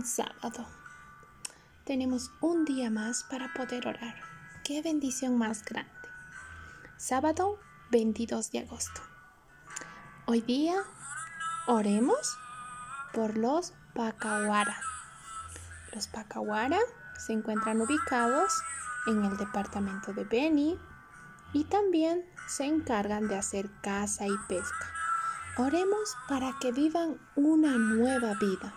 sábado. Tenemos un día más para poder orar. ¡Qué bendición más grande! Sábado 22 de agosto. Hoy día oremos por los Pacahuara. Los Pacahuara se encuentran ubicados en el departamento de Beni y también se encargan de hacer caza y pesca. Oremos para que vivan una nueva vida.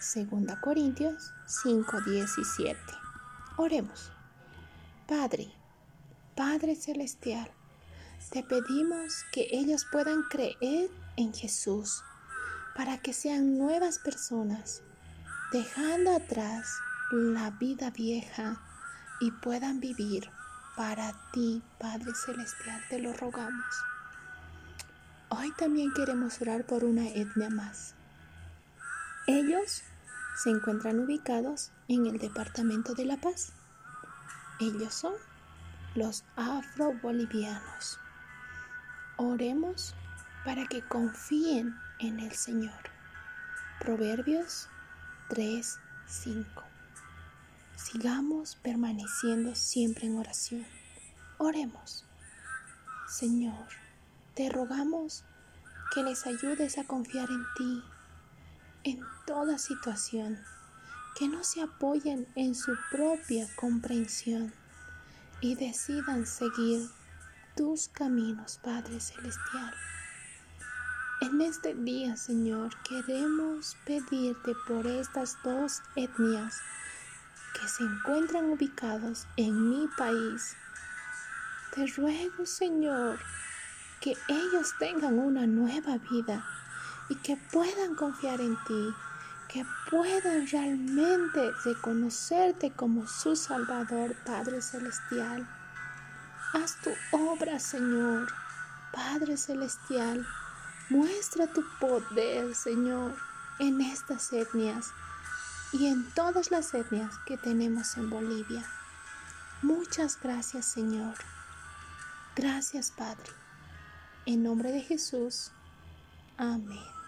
Segunda Corintios 5:17. Oremos. Padre, Padre Celestial, te pedimos que ellos puedan creer en Jesús para que sean nuevas personas, dejando atrás la vida vieja y puedan vivir para ti, Padre Celestial, te lo rogamos. Hoy también queremos orar por una etnia más. Ellos se encuentran ubicados en el Departamento de La Paz. Ellos son los afro-bolivianos. Oremos para que confíen en el Señor. Proverbios 3, 5. Sigamos permaneciendo siempre en oración. Oremos. Señor, te rogamos que les ayudes a confiar en ti en toda situación, que no se apoyen en su propia comprensión y decidan seguir tus caminos, Padre Celestial. En este día, Señor, queremos pedirte por estas dos etnias que se encuentran ubicados en mi país. Te ruego, Señor, que ellos tengan una nueva vida y que puedan confiar en ti, que puedan realmente reconocerte como su Salvador, Padre Celestial. Haz tu obra, Señor, Padre Celestial. Muestra tu poder, Señor, en estas etnias y en todas las etnias que tenemos en Bolivia. Muchas gracias, Señor. Gracias, Padre. En nombre de Jesús. Amén.